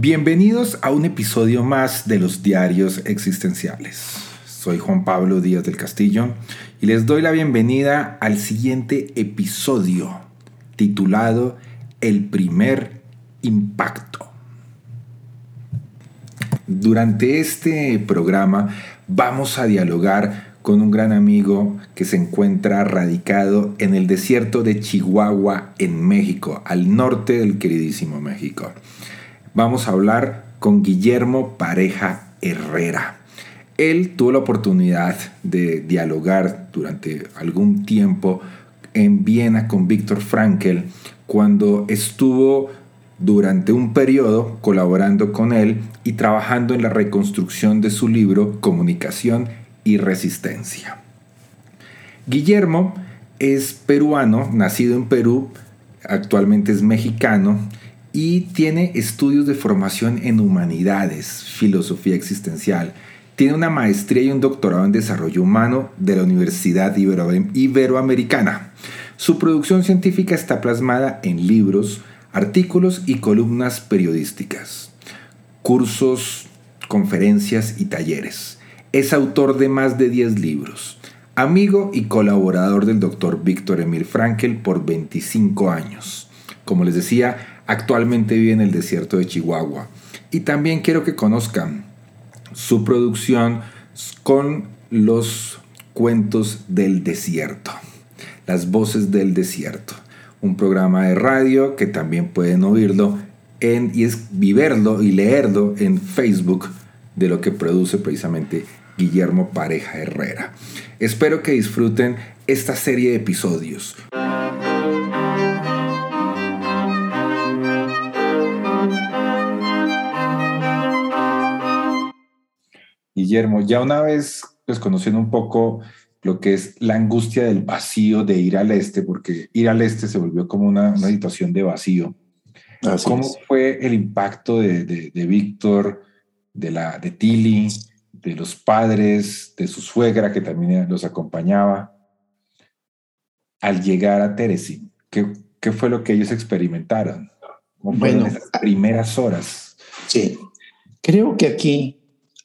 Bienvenidos a un episodio más de los diarios existenciales. Soy Juan Pablo Díaz del Castillo y les doy la bienvenida al siguiente episodio titulado El primer impacto. Durante este programa vamos a dialogar con un gran amigo que se encuentra radicado en el desierto de Chihuahua, en México, al norte del queridísimo México vamos a hablar con Guillermo Pareja Herrera. Él tuvo la oportunidad de dialogar durante algún tiempo en Viena con Víctor Frankel cuando estuvo durante un periodo colaborando con él y trabajando en la reconstrucción de su libro Comunicación y Resistencia. Guillermo es peruano, nacido en Perú, actualmente es mexicano y tiene estudios de formación en humanidades, filosofía existencial. Tiene una maestría y un doctorado en desarrollo humano de la Universidad Iberoamericana. Su producción científica está plasmada en libros, artículos y columnas periodísticas, cursos, conferencias y talleres. Es autor de más de 10 libros. Amigo y colaborador del doctor Víctor Emil Frankel por 25 años. Como les decía, Actualmente vive en el desierto de Chihuahua. Y también quiero que conozcan su producción con los cuentos del desierto, las voces del desierto, un programa de radio que también pueden oírlo en, y es viverlo y leerlo en Facebook de lo que produce precisamente Guillermo Pareja Herrera. Espero que disfruten esta serie de episodios. Guillermo, ya una vez pues conociendo un poco lo que es la angustia del vacío de ir al este, porque ir al este se volvió como una, situación de vacío. ¿Cómo fue el impacto de, de, Víctor, de, la, de Tilly, de los padres, de su suegra que también los acompañaba, al llegar a Teresin? ¿Qué, qué fue lo que ellos experimentaron? ¿Cómo fueron bueno, esas primeras horas? Sí, creo que aquí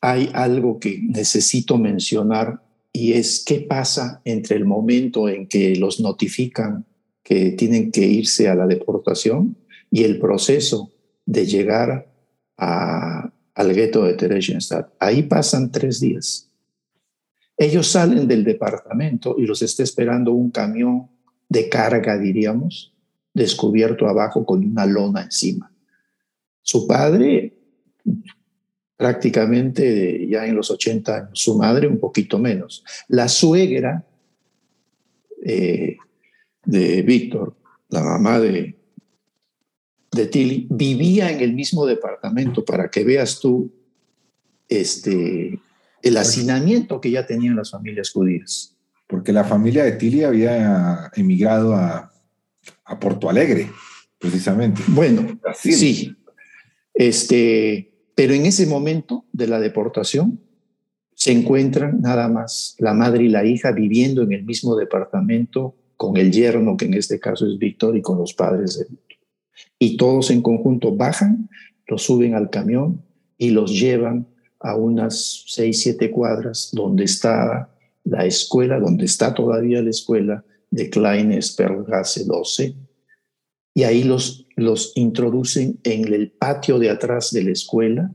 hay algo que necesito mencionar y es qué pasa entre el momento en que los notifican que tienen que irse a la deportación y el proceso de llegar al gueto de Theresienstadt. Ahí pasan tres días. Ellos salen del departamento y los está esperando un camión de carga, diríamos, descubierto abajo con una lona encima. Su padre prácticamente ya en los 80 años, su madre un poquito menos. La suegra eh, de Víctor, la mamá de, de Tilly, vivía en el mismo departamento para que veas tú este, el hacinamiento que ya tenían las familias judías. Porque la familia de Tilly había emigrado a, a Porto Alegre, precisamente. Bueno, sí. Este, pero en ese momento de la deportación se encuentran nada más la madre y la hija viviendo en el mismo departamento con el yerno, que en este caso es Víctor, y con los padres de Víctor. Y todos en conjunto bajan, los suben al camión y los llevan a unas seis, siete cuadras donde está la escuela, donde está todavía la escuela de Klein Sperlgasse 12. Y ahí los los introducen en el patio de atrás de la escuela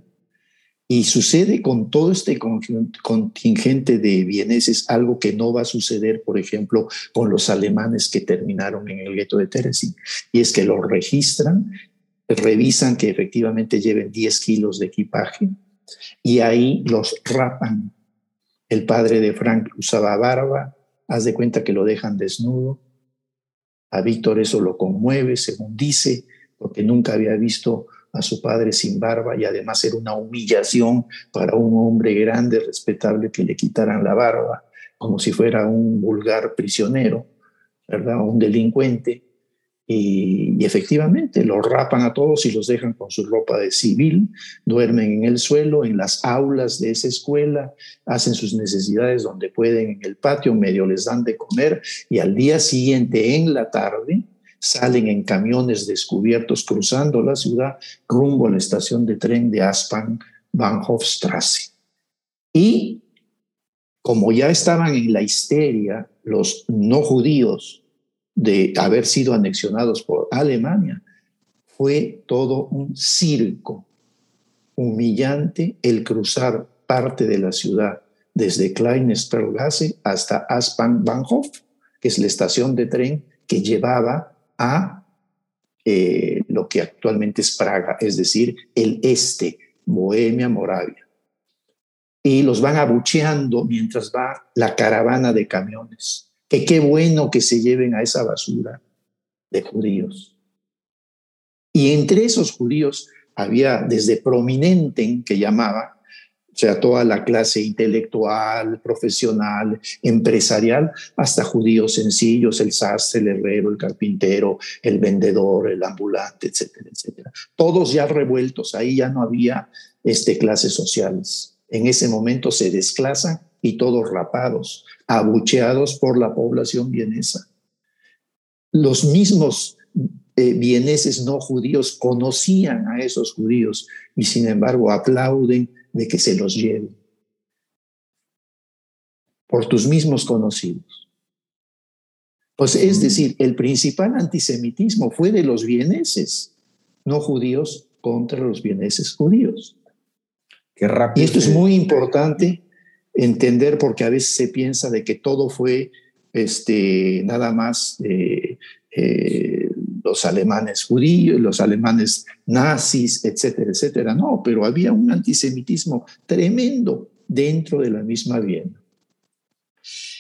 y sucede con todo este contingente de vieneses algo que no va a suceder, por ejemplo, con los alemanes que terminaron en el gueto de Terezin, y es que los registran, revisan que efectivamente lleven 10 kilos de equipaje y ahí los rapan. El padre de Frank usaba barba, haz de cuenta que lo dejan desnudo, A Víctor eso lo conmueve, según dice, porque nunca había visto a su padre sin barba y además era una humillación para un hombre grande, respetable, que le quitaran la barba, como si fuera un vulgar prisionero, ¿verdad? Un delincuente. Y, efectivamente los rapan a todos y los dejan con su ropa de civil, duermen en el suelo, en las aulas de esa escuela, hacen sus necesidades donde pueden en el patio, medio les dan de comer y al día siguiente en la tarde salen en camiones descubiertos cruzando la ciudad rumbo a la estación de tren de Aspan, Bahnhofstrasse. Y como ya estaban en la histeria los no judíos de haber sido anexionados por Alemania, fue todo un circo humillante el cruzar parte de la ciudad desde Kleinesperlgasse hasta Aspan-Bahnhof, que es la estación de tren que llevaba a eh, lo que actualmente es Praga, es decir, el este, Bohemia, Moravia. Y los van abucheando mientras va la caravana de camiones. Que qué bueno que se lleven a esa basura de judíos. Y entre esos judíos había desde prominente, que llamaba, o sea, toda la clase intelectual, profesional, empresarial, hasta judíos sencillos, el sastre, el herrero, el carpintero, el vendedor, el ambulante, etcétera, etcétera. Todos ya revueltos, ahí ya no había este, clases sociales. En ese momento se desclasan y todos rapados, abucheados por la población vienesa. Los mismos eh, vieneses no judíos conocían a esos judíos y sin embargo aplauden de que se los lleve por tus mismos conocidos. Pues es decir, el principal antisemitismo fue de los vieneses, no judíos, contra los vieneses judíos. Qué rápido y esto es muy importante entender porque a veces se piensa de que todo fue este, nada más eh, eh, los alemanes judíos, los alemanes nazis, etcétera, etcétera. No, pero había un antisemitismo tremendo dentro de la misma Viena.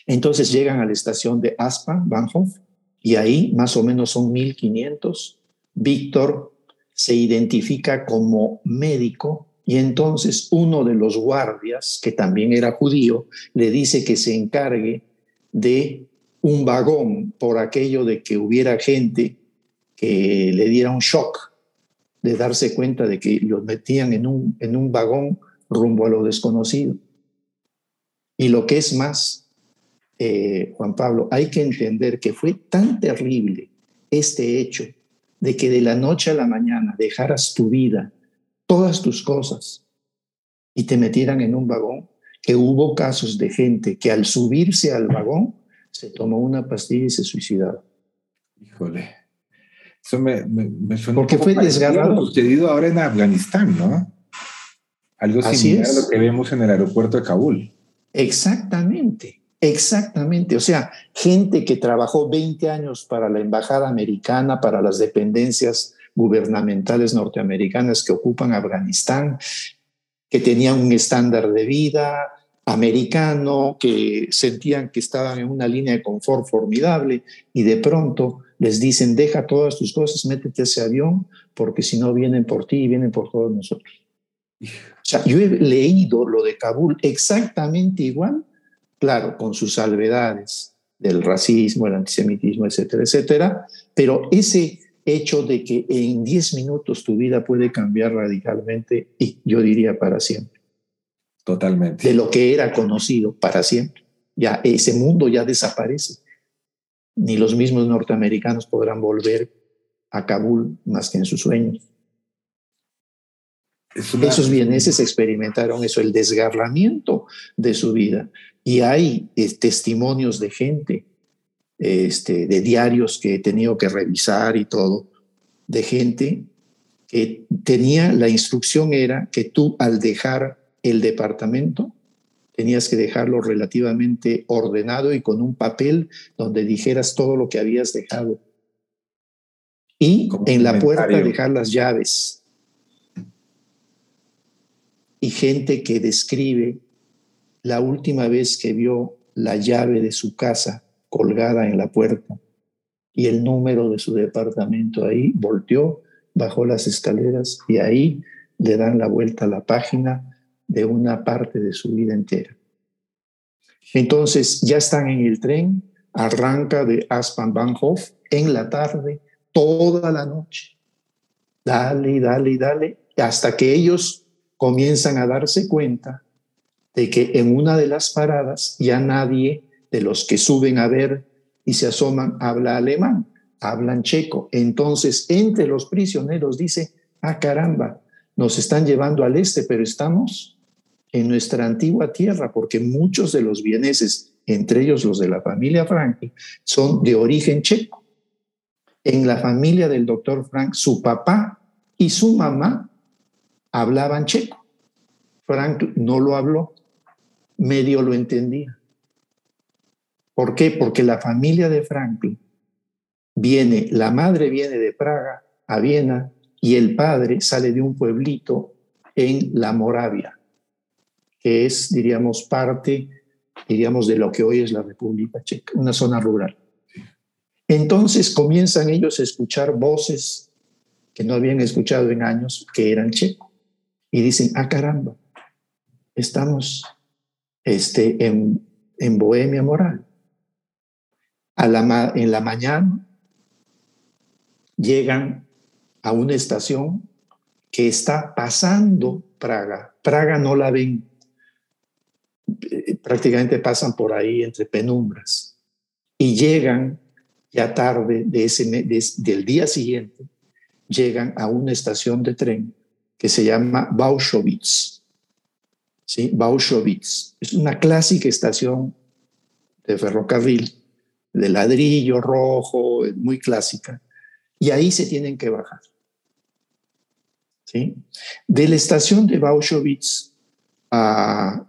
Entonces llegan a la estación de Aspa, Bahnhof, y ahí más o menos son 1500. Víctor se identifica como médico y entonces uno de los guardias, que también era judío, le dice que se encargue de un vagón por aquello de que hubiera gente que le diera un shock de darse cuenta de que los metían en un, en un vagón rumbo a lo desconocido. Y lo que es más, eh, Juan Pablo, hay que entender que fue tan terrible este hecho de que de la noche a la mañana dejaras tu vida, todas tus cosas, y te metieran en un vagón, que hubo casos de gente que al subirse al vagón se tomó una pastilla y se suicidaron. Híjole. Eso me, me, suena Porque fue desgarrado. Lo sucedido ahora en Afganistán, ¿no? Algo similar a lo que vemos en el aeropuerto de Kabul. Exactamente, exactamente. O sea, gente que trabajó 20 años para la embajada americana, para las dependencias gubernamentales norteamericanas que ocupan Afganistán, que tenían un estándar de vida americano, que sentían que estaban en una línea de confort formidable y de pronto les dicen, deja todas tus cosas, métete a ese avión, porque si no vienen por ti y vienen por todos nosotros. O sea, yo he leído lo de Kabul exactamente igual, claro, con sus salvedades del racismo, el antisemitismo, etcétera, etcétera, pero ese hecho de que en 10 minutos tu vida puede cambiar radicalmente y yo diría para siempre. Totalmente. De lo que era conocido para siempre. Ya ese mundo ya desaparece ni los mismos norteamericanos podrán volver a Kabul más que en sus sueños. Esos vieneses experimentaron eso, el desgarramiento de su vida. Y hay eh, testimonios de gente, este, de diarios que he tenido que revisar y todo, de gente que tenía, la instrucción era que tú al dejar el departamento tenías que dejarlo relativamente ordenado y con un papel donde dijeras todo lo que habías dejado. Y en la puerta dejar las llaves. Y gente que describe la última vez que vio la llave de su casa colgada en la puerta y el número de su departamento ahí, volteó, bajó las escaleras y ahí le dan la vuelta a la página de una parte de su vida entera. Entonces ya están en el tren, arranca de Aspan-Bahnhof en la tarde, toda la noche. Dale, dale, dale, hasta que ellos comienzan a darse cuenta de que en una de las paradas ya nadie de los que suben a ver y se asoman habla alemán, hablan checo. Entonces, entre los prisioneros dice, ah caramba, nos están llevando al este, pero estamos en nuestra antigua tierra, porque muchos de los vieneses, entre ellos los de la familia Frank, son de origen checo. En la familia del doctor Frank, su papá y su mamá hablaban checo. Frank no lo habló, medio lo entendía. ¿Por qué? Porque la familia de Franklin viene, la madre viene de Praga a Viena y el padre sale de un pueblito en la Moravia, que es, diríamos, parte, diríamos, de lo que hoy es la República Checa, una zona rural. Entonces comienzan ellos a escuchar voces que no habían escuchado en años, que eran checos, y dicen, ah, caramba, estamos este, en, en Bohemia Moral. La, en la mañana llegan a una estación que está pasando Praga. Praga no la ven, prácticamente pasan por ahí entre penumbras y llegan ya tarde del día siguiente, llegan a una estación de tren que se llama Bauschowitz. ¿sí? Bauschowitz. Es una clásica estación de ferrocarril, de ladrillo rojo, muy clásica. Y ahí se tienen que bajar. ¿sí? De la estación de Bauschowitz a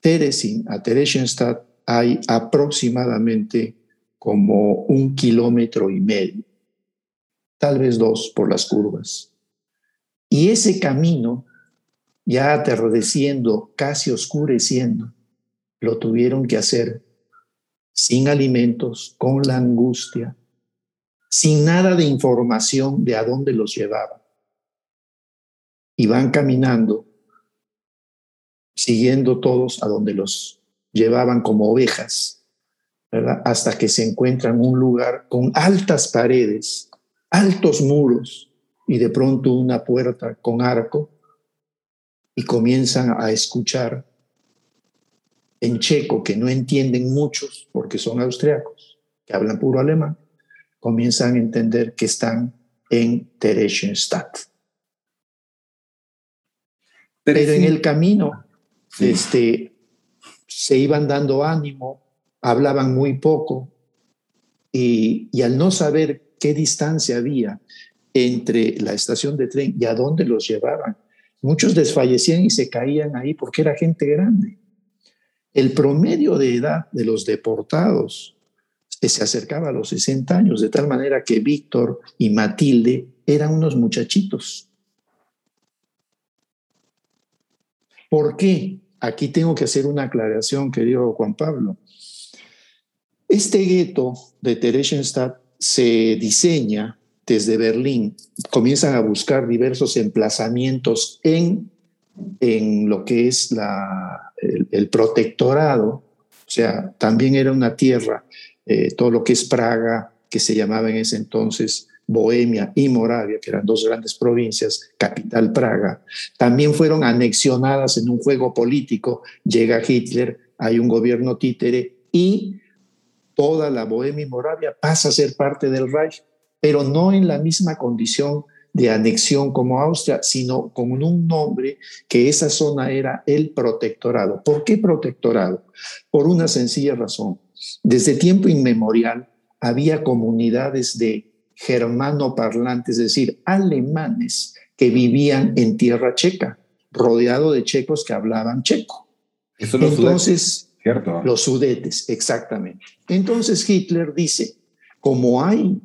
Teresin, a Theresienstadt, hay aproximadamente como un kilómetro y medio, tal vez dos por las curvas. Y ese camino ya atardeciendo, casi oscureciendo, lo tuvieron que hacer sin alimentos, con la angustia, sin nada de información de a dónde los llevaba. Y van caminando, siguiendo todos a donde los llevaban como ovejas, ¿verdad? hasta que se encuentran un lugar con altas paredes, altos muros y de pronto una puerta con arco y comienzan a escuchar en checo, que no entienden muchos porque son austriacos, que hablan puro alemán, comienzan a entender que están en Theresienstadt. Pero en el camino este, se iban dando ánimo, hablaban muy poco y, y al no saber qué distancia había entre la estación de tren y a dónde los llevaban, Muchos desfallecían y se caían ahí porque era gente grande. El promedio de edad de los deportados se acercaba a los 60 años, de tal manera que Víctor y Matilde eran unos muchachitos. ¿Por qué? Aquí tengo que hacer una aclaración, querido Juan Pablo. Este gueto de Theresienstadt se diseña desde Berlín comienzan a buscar diversos emplazamientos en, en lo que es el, protectorado, o sea, también era una tierra, eh, todo lo que es Praga, que se llamaba en ese entonces Bohemia y Moravia, que eran dos grandes provincias, capital Praga, también fueron anexionadas en un juego político. Llega Hitler, hay un gobierno títere y toda la Bohemia y Moravia pasa a ser parte del Reich pero no en la misma condición de anexión como Austria, sino con un nombre que esa zona era el protectorado. ¿Por qué protectorado? Por una sencilla razón. Desde tiempo inmemorial había comunidades de germanoparlantes, es decir, alemanes que vivían en tierra checa, rodeado de checos que hablaban checo. Eso Entonces, los sudetes, exactamente. Entonces Hitler dice, como hay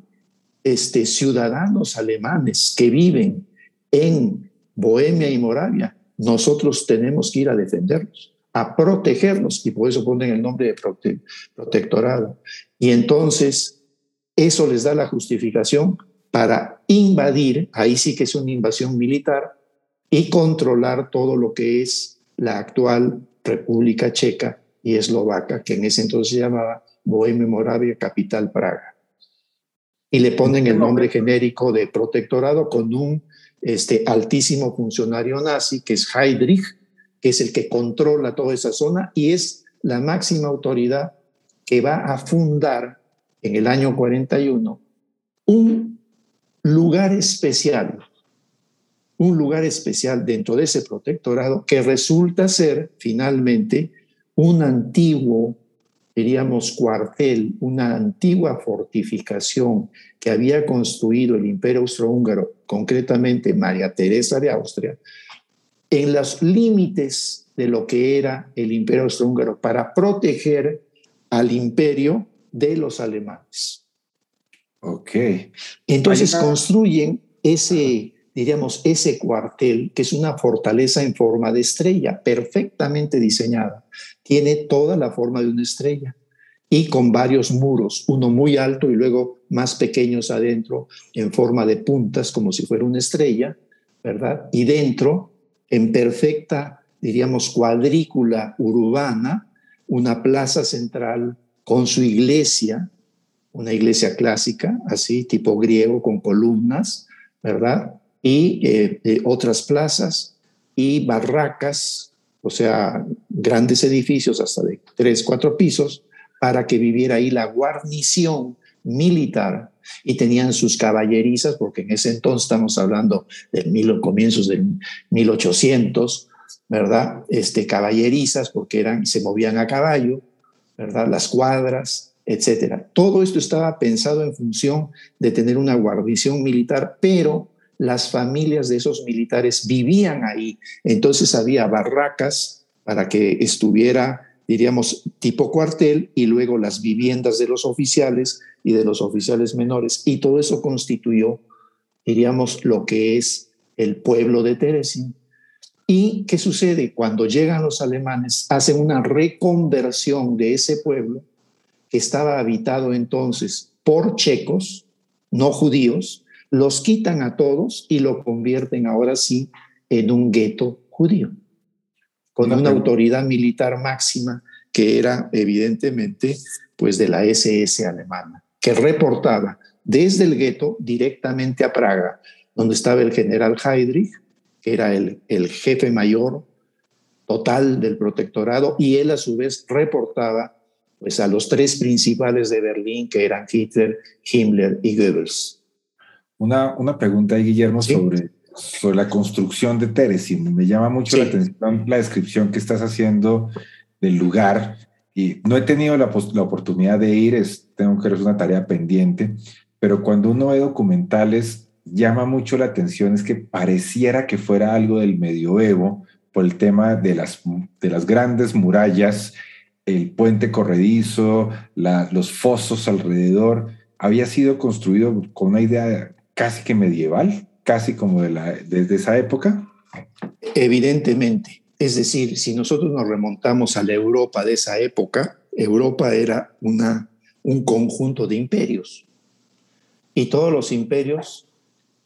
este, ciudadanos alemanes que viven en Bohemia y Moravia, nosotros tenemos que ir a defenderlos, a protegerlos, y por eso ponen el nombre de protectorado. Y entonces eso les da la justificación para invadir, ahí sí que es una invasión militar, y controlar todo lo que es la actual República Checa y Eslovaca, que en ese entonces se llamaba Bohemia Moravia, capital Praga. Y le ponen el nombre genérico de protectorado con un este, altísimo funcionario nazi, que es Heydrich, que es el que controla toda esa zona y es la máxima autoridad que va a fundar en el año 41 un lugar especial, un lugar especial dentro de ese protectorado que resulta ser finalmente un antiguo, diríamos, cuartel, una antigua fortificación que había construido el imperio austrohúngaro, concretamente María Teresa de Austria, en los límites de lo que era el imperio austrohúngaro para proteger al imperio de los alemanes. Ok. Entonces construyen ese, diríamos, ese cuartel, que es una fortaleza en forma de estrella, perfectamente diseñada. Tiene toda la forma de una estrella y con varios muros, uno muy alto y luego más pequeños adentro, en forma de puntas, como si fuera una estrella, ¿verdad? Y dentro, en perfecta, diríamos, cuadrícula urbana, una plaza central con su iglesia, una iglesia clásica, así, tipo griego, con columnas, ¿verdad? Y eh, eh, otras plazas y barracas, o sea, grandes edificios hasta de tres, cuatro pisos, para que viviera ahí la guarnición militar y tenían sus caballerizas, porque en ese entonces estamos hablando de mil, comienzos del 1800, ¿verdad? Este, caballerizas, porque eran, se movían a caballo, ¿verdad? Las cuadras, etcétera. Todo esto estaba pensado en función de tener una guarnición militar, pero las familias de esos militares vivían ahí. Entonces había barracas para que estuviera, diríamos, tipo cuartel y luego las viviendas de los oficiales y de los oficiales menores. Y todo eso constituyó, diríamos, lo que es el pueblo de Teresin. ¿Y qué sucede? Cuando llegan los alemanes, hacen una reconversión de ese pueblo que estaba habitado entonces por checos, no judíos, los quitan a todos y lo convierten ahora sí en un gueto judío, con una autoridad militar máxima que era evidentemente pues de la SS alemana, que reportaba desde el gueto directamente a Praga, donde estaba el general Heydrich, que era el, el jefe mayor total del protectorado, y él a su vez reportaba pues a los tres principales de Berlín, que eran Hitler, Himmler y Goebbels. Una, una pregunta ahí, Guillermo, sobre, sobre la construcción de Teresin. Me llama mucho la atención la descripción que estás haciendo del lugar. Y no he tenido la, la oportunidad de ir, es, tengo que es una tarea pendiente, pero cuando uno ve documentales, llama mucho la atención es que pareciera que fuera algo del medioevo por el tema de las, de las grandes murallas el puente corredizo, los fosos alrededor, había sido construido con una idea casi que medieval, casi como de la, desde esa época. Evidentemente. Es decir, si nosotros nos remontamos a la Europa de esa época, Europa era una, un conjunto de imperios. Y todos los imperios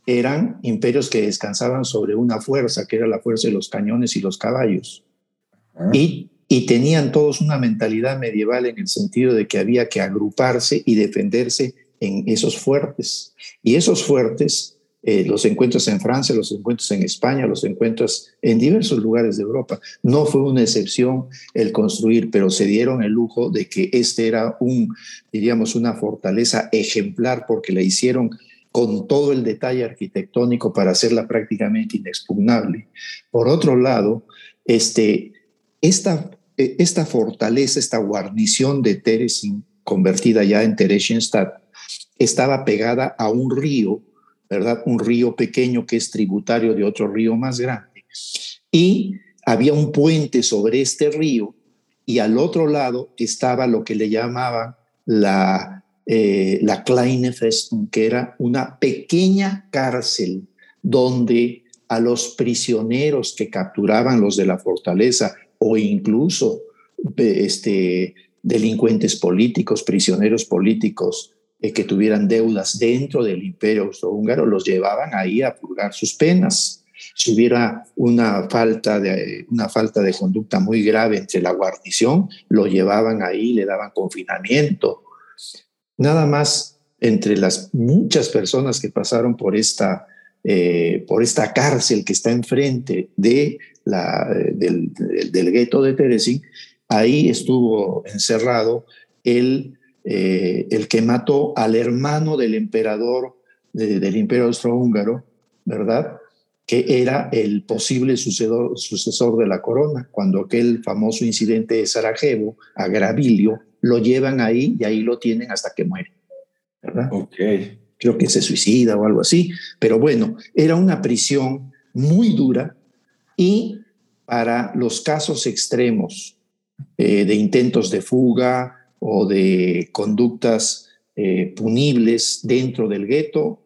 eran imperios que descansaban sobre una fuerza, que era la fuerza de los cañones y los caballos. Ah. Y y tenían todos una mentalidad medieval en el sentido de que había que agruparse y defenderse en esos fuertes. Y esos fuertes eh, los encuentras en Francia, los encuentras en España, los encuentras en diversos lugares de Europa. No fue una excepción el construir, pero se dieron el lujo de que este era un, diríamos, una fortaleza ejemplar porque la hicieron con todo el detalle arquitectónico para hacerla prácticamente inexpugnable. Por otro lado, este, esta, eh, esta fortaleza, esta guarnición de Teresin, convertida ya en Theresienstadt, estaba pegada a un río, ¿verdad? Un río pequeño que es tributario de otro río más grande. Y había un puente sobre este río y al otro lado estaba lo que le llamaban la, eh, la Kleine Festung, que era una pequeña cárcel donde a los prisioneros que capturaban los de la fortaleza o incluso este, delincuentes políticos, prisioneros políticos eh, que tuvieran deudas dentro del imperio austrohúngaro, los llevaban ahí a purgar sus penas. Si hubiera una falta, de, una falta de conducta muy grave entre la guarnición, lo llevaban ahí, le daban confinamiento. Nada más entre las muchas personas que pasaron por esta, eh, por esta cárcel que está enfrente de la, del, del, gueto de Terezín, ahí estuvo encerrado el, eh, el que mató al hermano del emperador del imperio austrohúngaro, ¿verdad? que era el posible sucedor, sucesor de la corona. Cuando aquel famoso incidente de Sarajevo, a Gravilio, lo llevan ahí y ahí lo tienen hasta que muere. ¿verdad? Ok. Creo que se suicida o algo así. Pero bueno, era una prisión muy dura y para los casos extremos eh, de intentos de fuga o de conductas eh, punibles dentro del gueto,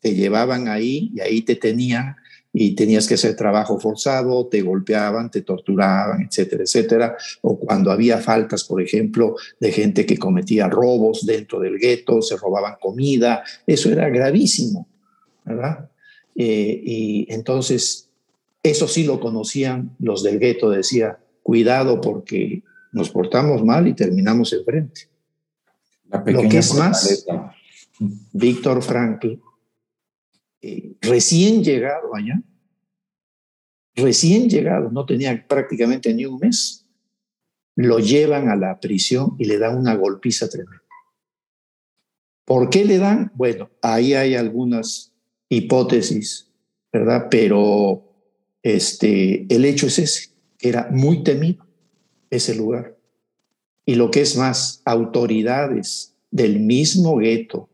te llevaban ahí y ahí te tenían y tenías que hacer trabajo forzado, te golpeaban, te torturaban, etcétera, etcétera. O cuando había faltas, por ejemplo, de gente que cometía robos dentro del gueto, se robaban comida, eso era gravísimo, ¿verdad? Eh, y entonces, eso sí lo conocían los del gueto, decía, cuidado porque nos portamos mal y terminamos enfrente. Lo que es más, Víctor Frankl eh, recién llegado allá, recién llegado, no tenía prácticamente ni un mes, lo llevan a la prisión y le dan una golpiza tremenda. ¿Por qué le dan? Bueno, ahí hay algunas hipótesis, ¿verdad? Pero este, el hecho es ese, era muy temido ese lugar. Y lo que es más, autoridades del mismo gueto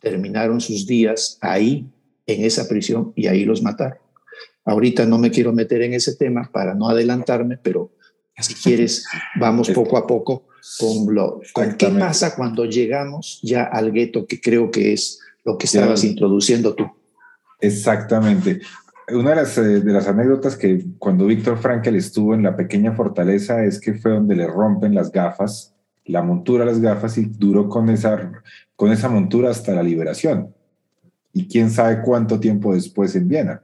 terminaron sus días ahí en esa prisión y ahí los mataron. Ahorita no me quiero meter en ese tema para no adelantarme, pero si quieres, vamos poco a poco con lo con qué pasa cuando llegamos ya al gueto, que creo que es lo que estabas introduciendo tú. Exactamente. Una de las, eh, de las anécdotas que cuando Víctor Frankel estuvo en la pequeña fortaleza es que fue donde le rompen las gafas, la montura las gafas y duró con esa, con esa montura hasta la liberación. Y quién sabe cuánto tiempo después en Viena.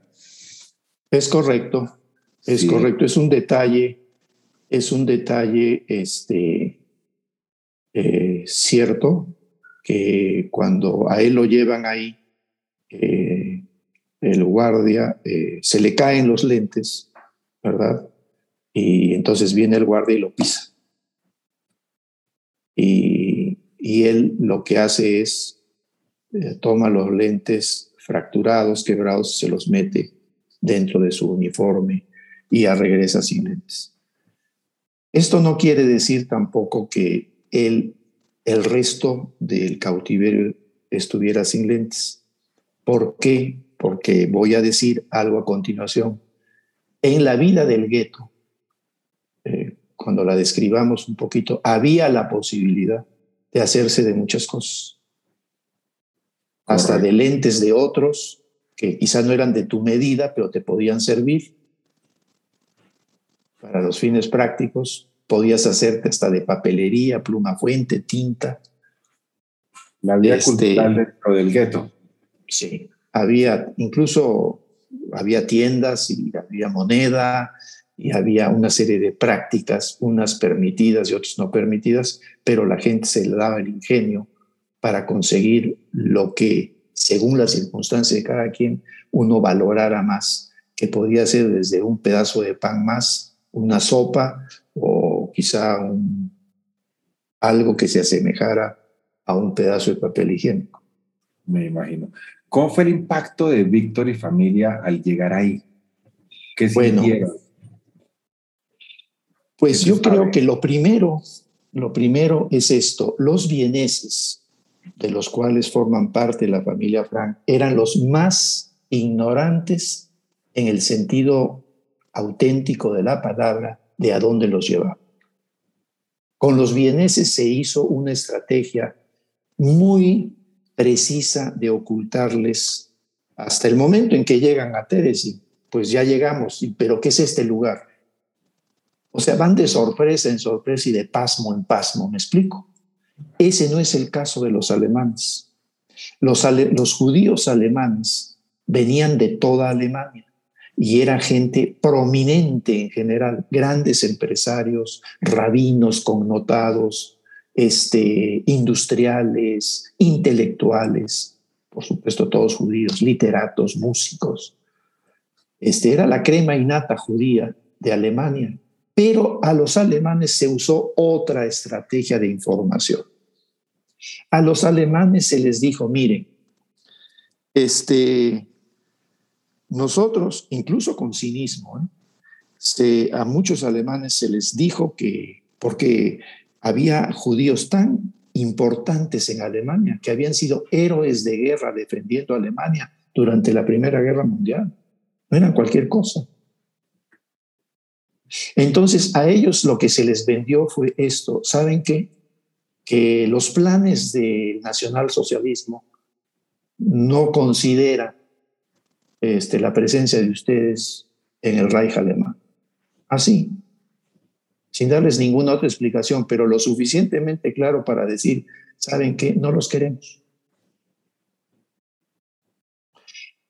Es correcto, es correcto, es un detalle, es un detalle este, eh, cierto que cuando a él lo llevan ahí, eh, el guardia eh, se le caen los lentes, ¿verdad? Y entonces viene el guardia y lo pisa. Y, y él lo que hace es eh, toma los lentes fracturados, quebrados, se los mete dentro de su uniforme y ya regresa sin lentes. Esto no quiere decir tampoco que él, el resto del cautiverio estuviera sin lentes. ¿Por qué? Porque voy a decir algo a continuación. En la vida del gueto, eh, cuando la describamos un poquito, había la posibilidad de hacerse de muchas cosas hasta de lentes de otros que quizás no eran de tu medida, pero te podían servir para los fines prácticos. Podías hacerte hasta de papelería, pluma fuente, tinta. La vida este, cultural dentro del gueto. Sí, había incluso había tiendas y había moneda y había una serie de prácticas, unas permitidas y otras no permitidas, pero la gente se le daba el ingenio para conseguir lo que, según las circunstancias de cada quien, uno valorara más, que podía ser desde un pedazo de pan más, una sopa o quizá algo que se asemejara a un pedazo de papel higiénico. Me imagino. ¿Cómo fue el impacto de Víctor y familia al llegar ahí? ¿Qué bueno, Pues yo creo que lo primero, lo primero es esto, los vieneses de los cuales forman parte la familia Frank, eran los más ignorantes en el sentido auténtico de la palabra de a dónde los llevaba. Con los vieneses se hizo una estrategia muy precisa de ocultarles hasta el momento en que llegan a Teresi, pues ya llegamos, pero ¿qué es este lugar? O sea, van de sorpresa en sorpresa y de pasmo en pasmo, ¿me explico? Ese no es el caso de los alemanes. Los judíos alemanes venían de toda Alemania y era gente prominente en general, grandes empresarios, rabinos connotados, este, industriales, intelectuales, por supuesto todos judíos, literatos, músicos. Este, era la crema innata judía de Alemania, pero a los alemanes se usó otra estrategia de información. A los alemanes se les dijo, miren, este, nosotros, incluso con cinismo, ¿eh? a muchos alemanes se les dijo que, porque había judíos tan importantes en Alemania, que habían sido héroes de guerra defendiendo a Alemania durante la Primera Guerra Mundial. No eran cualquier cosa. Entonces, a ellos lo que se les vendió fue esto. ¿Saben qué? Que los planes del nacionalsocialismo no consideran este, la presencia de ustedes en el Reich alemán. Así, sin darles ninguna otra explicación, pero lo suficientemente claro para decir, ¿saben qué? No los queremos.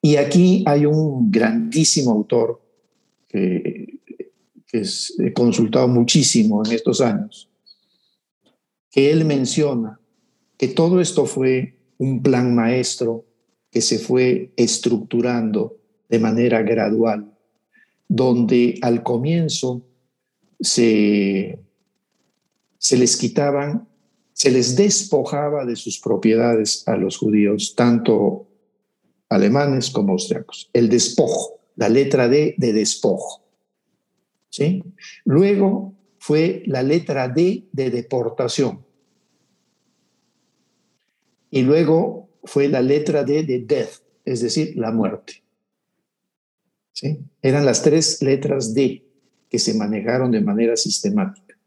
Y aquí hay un grandísimo autor que, que he consultado muchísimo en estos años, que él menciona que todo esto fue un plan maestro que se fue estructurando de manera gradual, donde al comienzo se, se les quitaban, se les despojaba de sus propiedades a los judíos, tanto alemanes como austriacos. El despojo, la letra D de despojo. ¿sí? Luego fue la letra D de deportación. Y luego fue la letra D de death, es decir, la muerte. ¿Sí? Eran las tres letras D que se manejaron de manera sistemática.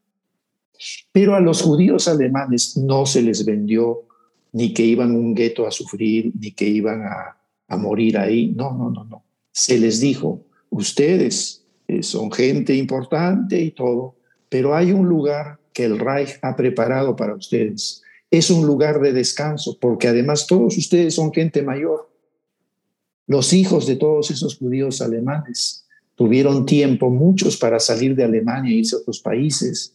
Pero a los judíos alemanes no se les vendió ni que iban a un gueto a sufrir, ni que iban a, a morir ahí. No, no, no, no. Se les dijo, ustedes eh, son gente importante y todo, pero hay un lugar que el Reich ha preparado para ustedes es un lugar de descanso, porque además todos ustedes son gente mayor. Los hijos de todos esos judíos alemanes tuvieron tiempo, muchos, para salir de Alemania e irse a otros países,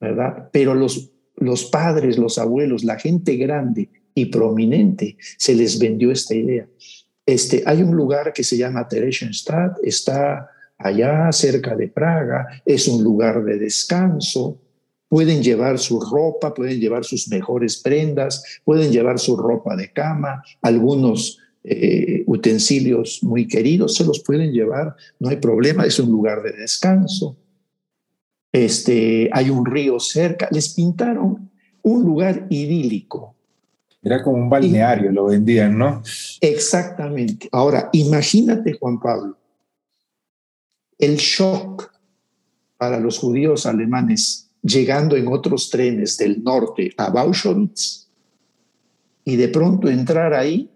¿verdad? Pero los, los padres, los abuelos, la gente grande y prominente, se les vendió esta idea. Este, hay un lugar que se llama Theresienstadt, está allá cerca de Praga, es un lugar de descanso, Pueden llevar su ropa, pueden llevar sus mejores prendas, pueden llevar su ropa de cama, algunos eh, utensilios muy queridos se los pueden llevar, no hay problema, es un lugar de descanso. Este, hay un río cerca, les pintaron un lugar idílico. Era como un balneario, lo vendían, ¿no? Exactamente. Ahora, imagínate, Juan Pablo, el shock para los judíos alemanes llegando en otros trenes del norte a Bauschwitz y de pronto entrar ahí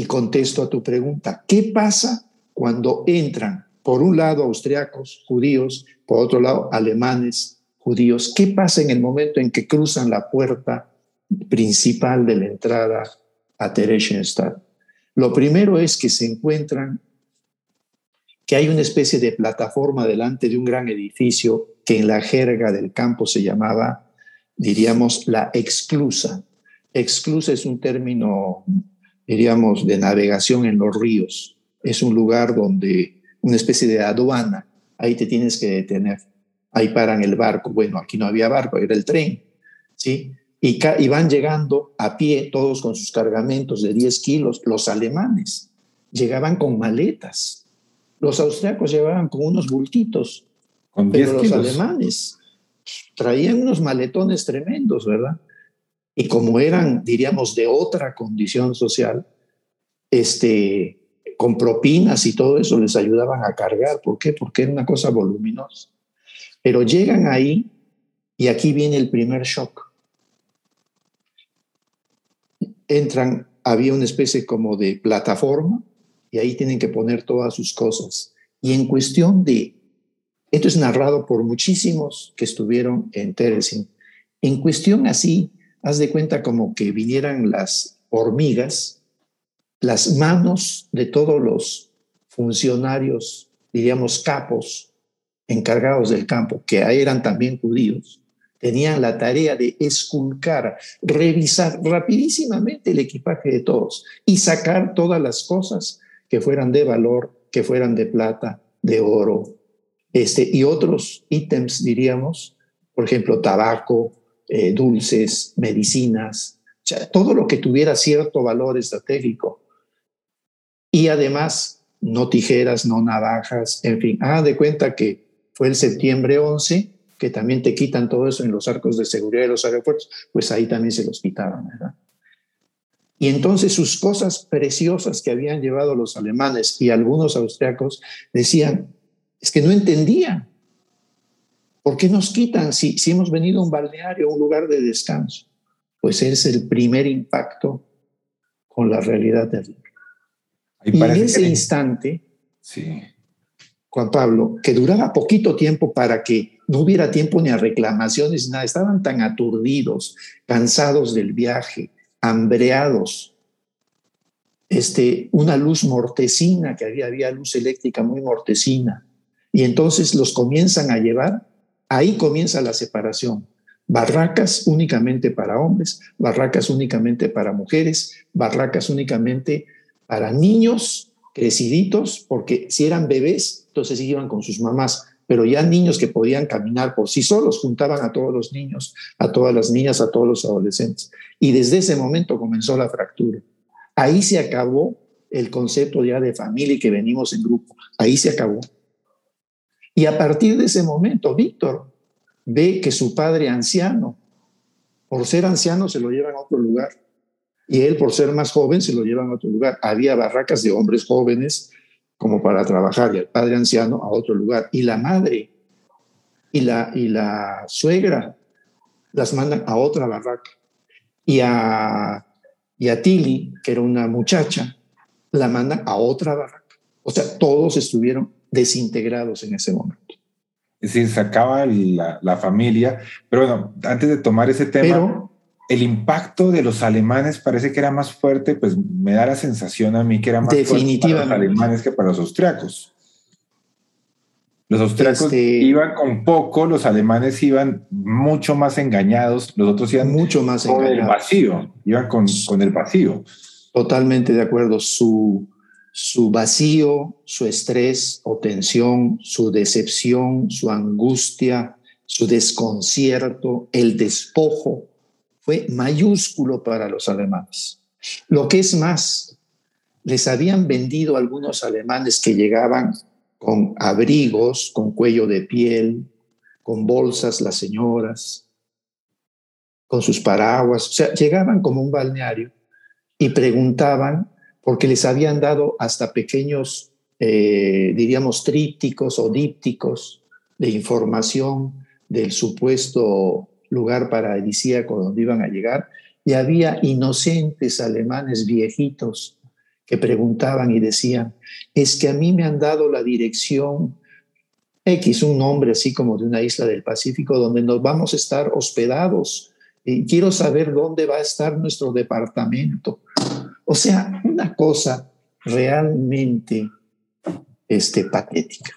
y contesto a tu pregunta, ¿qué pasa cuando entran por un lado austriacos, judíos, por otro lado alemanes, judíos? ¿Qué pasa en el momento en que cruzan la puerta principal de la entrada a Theresienstadt? Lo primero es que se encuentran que hay una especie de plataforma delante de un gran edificio que en la jerga del campo se llamaba, diríamos, la exclusa. Exclusa es un término, diríamos, de navegación en los ríos. Es un lugar donde una especie de aduana, ahí te tienes que detener. Ahí paran el barco. Bueno, aquí no había barco, era el tren. ¿sí? Y, y van llegando a pie, todos con sus cargamentos de 10 kilos, los alemanes. Llegaban con maletas los austriacos llevaban con unos bultitos, pero los alemanes traían unos maletones tremendos, ¿verdad? Y como eran, diríamos, de otra condición social, este, con propinas y todo eso les ayudaban a cargar. ¿Por qué? Porque era una cosa voluminosa. Pero llegan ahí y aquí viene el primer shock. Entran, había una especie como de plataforma y ahí tienen que poner todas sus cosas. Y en cuestión de, esto es narrado por muchísimos que estuvieron en Teresin, en cuestión así, haz de cuenta como que vinieran las, hormigas, las manos de todos los funcionarios, diríamos capos, encargados del campo, que eran también judíos, tenían la tarea de esculcar, revisar rapidísimamente el equipaje de todos y sacar todas las cosas que fueran de valor, que fueran de plata, de oro, este, y otros ítems, diríamos, por ejemplo, tabaco, eh, dulces, medicinas, todo lo que tuviera cierto valor estratégico. Y además, no tijeras, no navajas, en fin, hagan de cuenta que fue el septiembre 11, que también te quitan todo eso en los arcos de seguridad de los aeropuertos, pues ahí también se los quitaban, ¿verdad? Y entonces sus cosas preciosas que habían llevado los alemanes y algunos austriacos decían, es que no entendían. ¿Por qué nos quitan si, si hemos venido a un balneario, a un lugar de descanso? Pues es el primer impacto con la realidad de vida. Y en ese instante, sí. Juan Pablo, que duraba poquito tiempo para que no hubiera tiempo ni a reclamaciones, nada, estaban tan aturdidos, cansados del viaje, hambreados. Este, una luz mortecina, que había, había luz eléctrica muy mortecina, y entonces los comienzan a llevar, ahí comienza la separación. Barracas únicamente para hombres, barracas únicamente para mujeres, barracas únicamente para niños creciditos, porque si eran bebés, entonces iban con sus mamás, pero ya niños que podían caminar por sí solos, juntaban a todos los niños, a todas las niñas, a todos los adolescentes. Y desde ese momento comenzó la fractura. Ahí se acabó el concepto ya de familia y que venimos en grupo. Ahí se acabó. Y a partir de ese momento, Víctor ve que su padre anciano, por ser anciano, se lo llevan a otro lugar. Y él, por ser más joven, se lo llevan a otro lugar. Había barracas de hombres jóvenes como para trabajar y el padre anciano a otro lugar. Y la madre y la, y la suegra las mandan a otra barraca. Y a, y a Tilly, que era una muchacha, la mandan a otra barraca. O sea, todos estuvieron desintegrados en ese momento. Es decir, se acaba la, la familia. Pero bueno, antes de tomar ese tema, el impacto de los alemanes parece que era más fuerte, pues me da la sensación a mí que era más fuerte para los alemanes que para los austriacos. Los austriacos este iban con poco, los alemanes iban mucho más engañados, los otros iban mucho más con el vacío, iban con, con el vacío. Totalmente de acuerdo. Su, su vacío, su estrés o tensión, su decepción, su angustia, su desconcierto, el despojo, fue mayúsculo para los alemanes. Lo que es más, les habían vendido algunos alemanes que llegaban con abrigos, con cuello de piel, con bolsas las señoras, con sus paraguas, o sea, llegaban como un balneario y preguntaban porque les habían dado hasta pequeños, eh, diríamos, trípticos o dípticos de información del supuesto lugar paradisíaco donde iban a llegar, y había inocentes alemanes viejitos que preguntaban y decían, es que a mí me han dado la dirección X, un nombre así como de una isla del Pacífico, donde nos vamos a estar hospedados. Y quiero saber dónde va a estar nuestro departamento. O sea, una cosa realmente este, patética.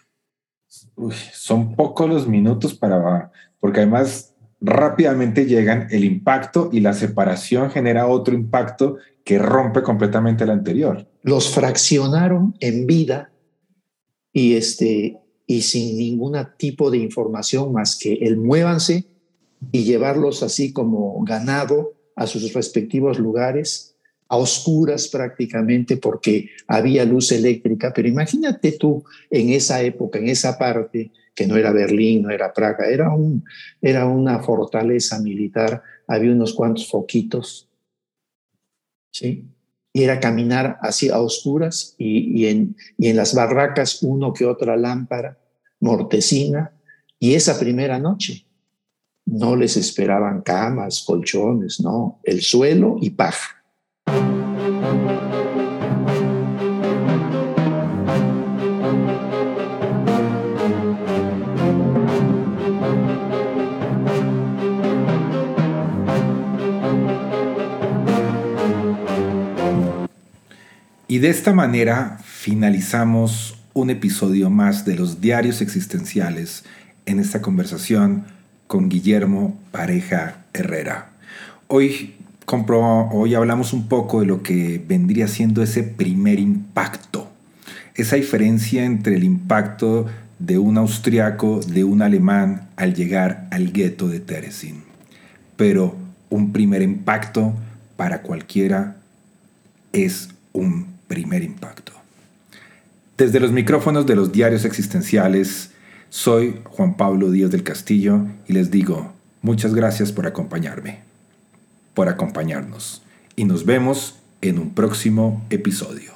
son pocos los minutos para, porque además rápidamente llegan el impacto y la separación genera otro impacto que rompe completamente el anterior. Los fraccionaron en vida y, este, y sin ningún tipo de información más que el muévanse y llevarlos así como ganado a sus respectivos lugares, a oscuras prácticamente porque había luz eléctrica. Pero imagínate tú en esa época, en esa parte, que no era Berlín, no era Praga, era, un, era una fortaleza militar, había unos cuantos foquitos, ¿sí? Y era caminar así a oscuras y, en, y en las barracas uno que otra lámpara mortecina. Y esa primera noche no les esperaban camas, colchones, no, el suelo y paja. Y de esta manera finalizamos un episodio más de los diarios existenciales en esta conversación con Guillermo Pareja Herrera. Hoy, hoy hablamos un poco de lo que vendría siendo ese primer impacto, esa diferencia entre el impacto de un austriaco, de un alemán al llegar al gueto de Teresin. Pero un primer impacto para cualquiera es un primer impacto. Desde los micrófonos de los diarios existenciales, soy Juan Pablo Díaz del Castillo y les digo muchas gracias por acompañarme, por acompañarnos y nos vemos en un próximo episodio.